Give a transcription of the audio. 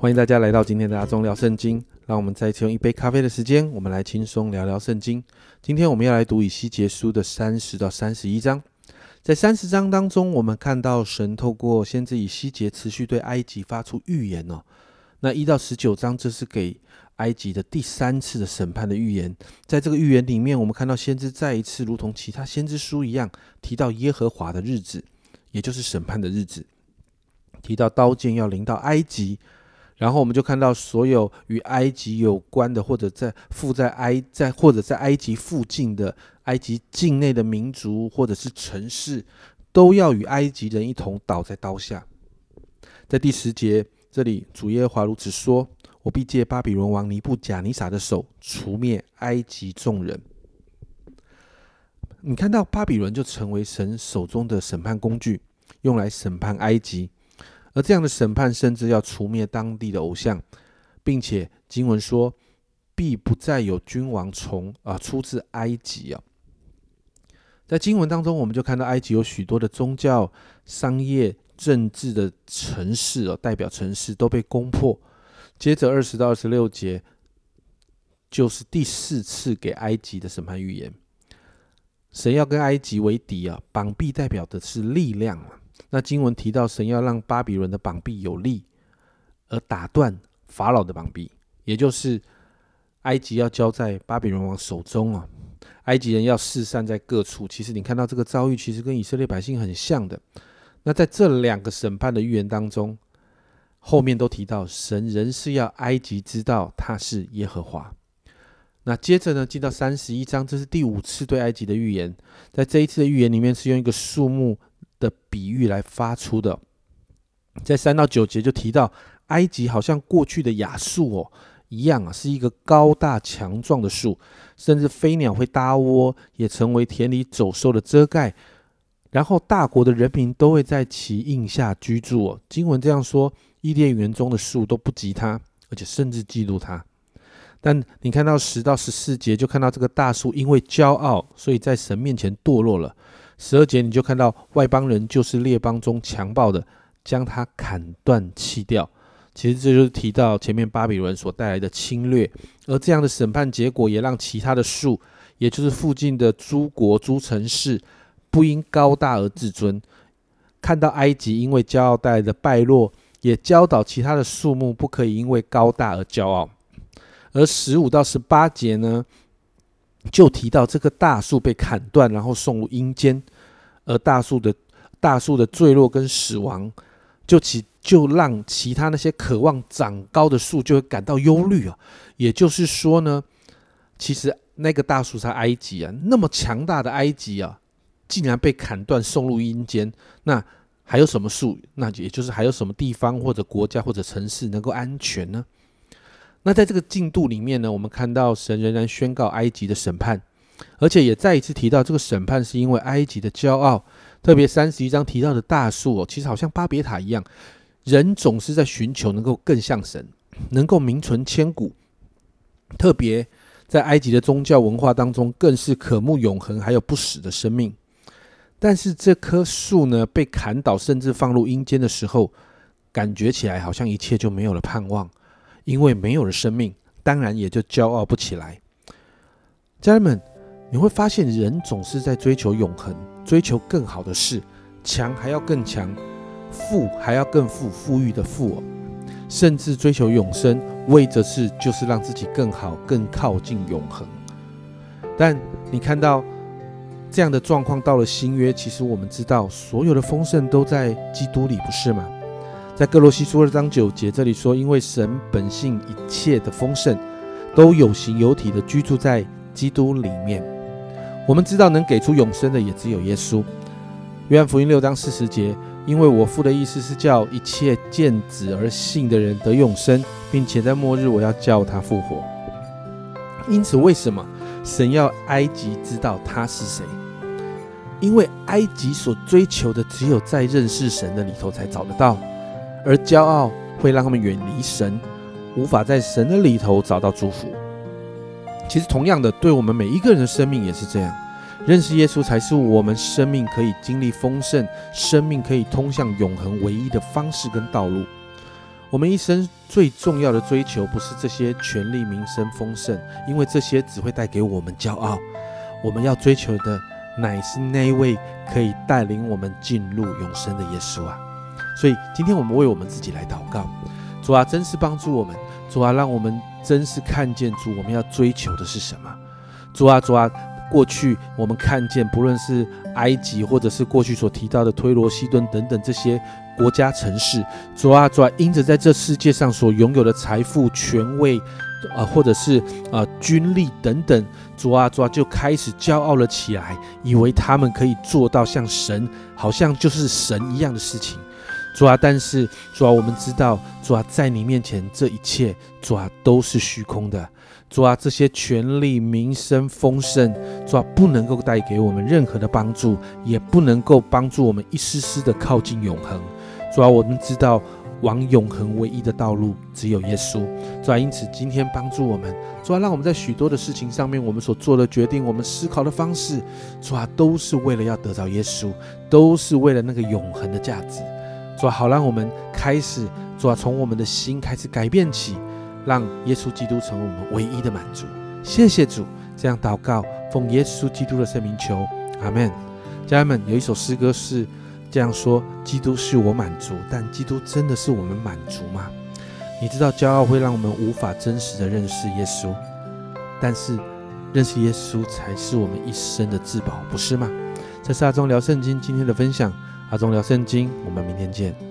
欢迎大家来到今天的阿忠聊圣经。让我们再次用一杯咖啡的时间，我们来轻松聊聊圣经。今天我们要来读以西结书的三十到三十一章。在三十章当中，我们看到神透过先知以西结持续对埃及发出预言哦。那一到十九章，这是给埃及的第三次的审判的预言。在这个预言里面，我们看到先知再一次如同其他先知书一样，提到耶和华的日子，也就是审判的日子，提到刀剑要临到埃及。然后我们就看到所有与埃及有关的，或者在附在埃在或者在埃及附近的埃及境内的民族或者是城市，都要与埃及人一同倒在刀下。在第十节这里，主耶和华如此说：“我必借巴比伦王尼布贾尼撒的手除灭埃及众人。”你看到巴比伦就成为神手中的审判工具，用来审判埃及。而这样的审判，甚至要除灭当地的偶像，并且经文说，必不再有君王从啊出自埃及啊。在经文当中，我们就看到埃及有许多的宗教、商业、政治的城市哦，代表城市都被攻破。接着二十到二十六节，就是第四次给埃及的审判预言，神要跟埃及为敌啊，绑臂代表的是力量啊。那经文提到，神要让巴比伦的膀臂有力，而打断法老的膀臂，也就是埃及要交在巴比伦王手中啊。埃及人要四散在各处。其实你看到这个遭遇，其实跟以色列百姓很像的。那在这两个审判的预言当中，后面都提到神仍是要埃及知道他是耶和华。那接着呢，进到三十一章，这是第五次对埃及的预言。在这一次的预言里面，是用一个树木。的比喻来发出的，在三到九节就提到，埃及好像过去的雅述哦一样啊，是一个高大强壮的树，甚至飞鸟会搭窝，也成为田里走兽的遮盖。然后大国的人民都会在其荫下居住哦。经文这样说，伊甸园中的树都不及它，而且甚至嫉妒它。但你看到十到十四节，就看到这个大树因为骄傲，所以在神面前堕落了。十二节你就看到外邦人就是列邦中强暴的，将它砍断弃掉。其实这就是提到前面巴比伦所带来的侵略，而这样的审判结果也让其他的树，也就是附近的诸国诸城市，不因高大而自尊。看到埃及因为骄傲带来的败落，也教导其他的树木不可以因为高大而骄傲。而十五到十八节呢？就提到这棵大树被砍断，然后送入阴间，而大树的大树的坠落跟死亡，就其就让其他那些渴望长高的树就会感到忧虑啊。也就是说呢，其实那个大树在埃及啊，那么强大的埃及啊，竟然被砍断送入阴间，那还有什么树？那也就是还有什么地方或者国家或者城市能够安全呢？那在这个进度里面呢，我们看到神仍然宣告埃及的审判，而且也再一次提到这个审判是因为埃及的骄傲。特别三十一章提到的大树哦，其实好像巴别塔一样，人总是在寻求能够更像神，能够名存千古。特别在埃及的宗教文化当中，更是渴慕永恒还有不死的生命。但是这棵树呢，被砍倒甚至放入阴间的时候，感觉起来好像一切就没有了盼望。因为没有了生命，当然也就骄傲不起来。家人们，你会发现人总是在追求永恒，追求更好的事，强还要更强，富还要更富，富裕的富，甚至追求永生，为的是就是让自己更好，更靠近永恒。但你看到这样的状况到了新约，其实我们知道，所有的丰盛都在基督里，不是吗？在哥罗西书二章九节这里说，因为神本性一切的丰盛，都有形有体的居住在基督里面。我们知道能给出永生的也只有耶稣。约翰福音六章四十节，因为我父的意思是叫一切见子而信的人得永生，并且在末日我要叫他复活。因此，为什么神要埃及知道他是谁？因为埃及所追求的，只有在认识神的里头才找得到。而骄傲会让他们远离神，无法在神的里头找到祝福。其实，同样的，对我们每一个人的生命也是这样。认识耶稣才是我们生命可以经历丰盛、生命可以通向永恒唯一的方式跟道路。我们一生最重要的追求，不是这些权力、名声、丰盛，因为这些只会带给我们骄傲。我们要追求的，乃是那位可以带领我们进入永生的耶稣啊！所以，今天我们为我们自己来祷告，主啊，真是帮助我们，主啊，让我们真是看见主，我们要追求的是什么？主啊，主啊，过去我们看见，不论是埃及，或者是过去所提到的推罗、西顿等等这些国家城市，主啊，主啊，因着在这世界上所拥有的财富、权位，呃，或者是啊军力等等，主啊，主啊，就开始骄傲了起来，以为他们可以做到像神，好像就是神一样的事情。主啊，但是主啊，我们知道主啊，在你面前这一切主啊都是虚空的。主啊，这些权力、名声、丰盛，主啊不能够带给我们任何的帮助，也不能够帮助我们一丝丝的靠近永恒。主啊，我们知道往永恒唯一的道路只有耶稣。主啊，因此今天帮助我们，主啊，让我们在许多的事情上面，我们所做的决定，我们思考的方式，主啊，都是为了要得到耶稣，都是为了那个永恒的价值。主啊，好让我们开始，主啊，从我们的心开始改变起，让耶稣基督成为我们唯一的满足。谢谢主，这样祷告，奉耶稣基督的圣名求，阿门。家人们，有一首诗歌是这样说：基督是我满足，但基督真的是我们满足吗？你知道，骄傲会让我们无法真实的认识耶稣，但是认识耶稣才是我们一生的至宝，不是吗？这是阿忠聊圣经今天的分享。阿忠聊圣经，我们明天见。